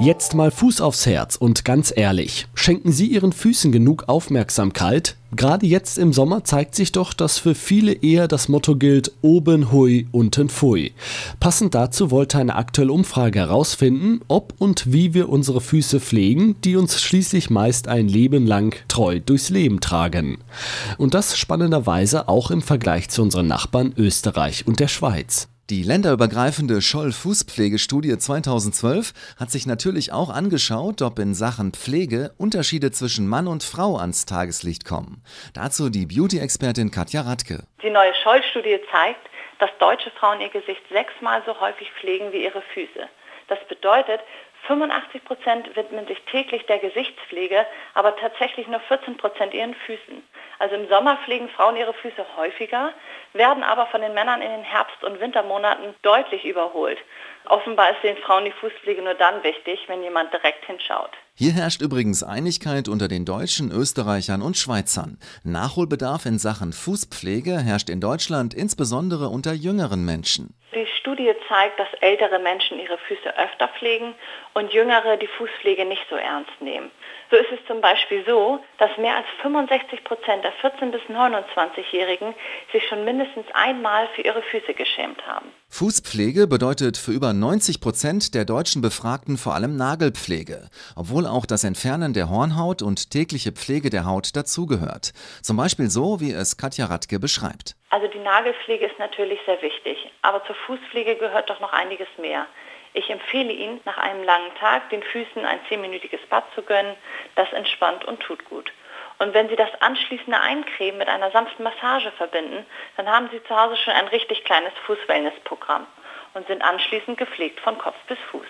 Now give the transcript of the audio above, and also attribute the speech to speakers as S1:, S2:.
S1: Jetzt mal Fuß aufs Herz und ganz ehrlich, schenken Sie Ihren Füßen genug Aufmerksamkeit? Gerade jetzt im Sommer zeigt sich doch, dass für viele eher das Motto gilt, oben hui, unten pfui. Passend dazu wollte eine aktuelle Umfrage herausfinden, ob und wie wir unsere Füße pflegen, die uns schließlich meist ein Leben lang treu durchs Leben tragen. Und das spannenderweise auch im Vergleich zu unseren Nachbarn Österreich und der Schweiz.
S2: Die länderübergreifende Scholl-Fußpflegestudie 2012 hat sich natürlich auch angeschaut, ob in Sachen Pflege Unterschiede zwischen Mann und Frau ans Tageslicht kommen. Dazu die Beauty-Expertin Katja Radke.
S3: Die neue Scholl-Studie zeigt, dass deutsche Frauen ihr Gesicht sechsmal so häufig pflegen wie ihre Füße. Das bedeutet, 85 Prozent widmen sich täglich der Gesichtspflege, aber tatsächlich nur 14 Prozent ihren Füßen. Also im Sommer pflegen Frauen ihre Füße häufiger, werden aber von den Männern in den Herbst- und Wintermonaten deutlich überholt. Offenbar ist den Frauen die Fußpflege nur dann wichtig, wenn jemand direkt hinschaut.
S2: Hier herrscht übrigens Einigkeit unter den Deutschen, Österreichern und Schweizern. Nachholbedarf in Sachen Fußpflege herrscht in Deutschland insbesondere unter jüngeren Menschen.
S3: Die Studie zeigt, dass ältere Menschen ihre Füße öfter pflegen und jüngere die Fußpflege nicht so ernst nehmen. So ist es zum Beispiel so, dass mehr als 65 Prozent der 14- bis 29-Jährigen sich schon mindestens einmal für ihre Füße geschämt haben.
S2: Fußpflege bedeutet für über 90 Prozent der deutschen Befragten vor allem Nagelpflege, obwohl auch das Entfernen der Hornhaut und tägliche Pflege der Haut dazugehört. Zum Beispiel so, wie es Katja Radke beschreibt.
S3: Also die Nagelpflege ist natürlich sehr wichtig, aber zur Fußpflege gehört doch noch einiges mehr. Ich empfehle Ihnen, nach einem langen Tag den Füßen ein zehnminütiges Bad zu gönnen. Das entspannt und tut gut. Und wenn Sie das anschließende Eincremen mit einer sanften Massage verbinden, dann haben Sie zu Hause schon ein richtig kleines Fußwellnessprogramm und sind anschließend gepflegt von Kopf bis Fuß.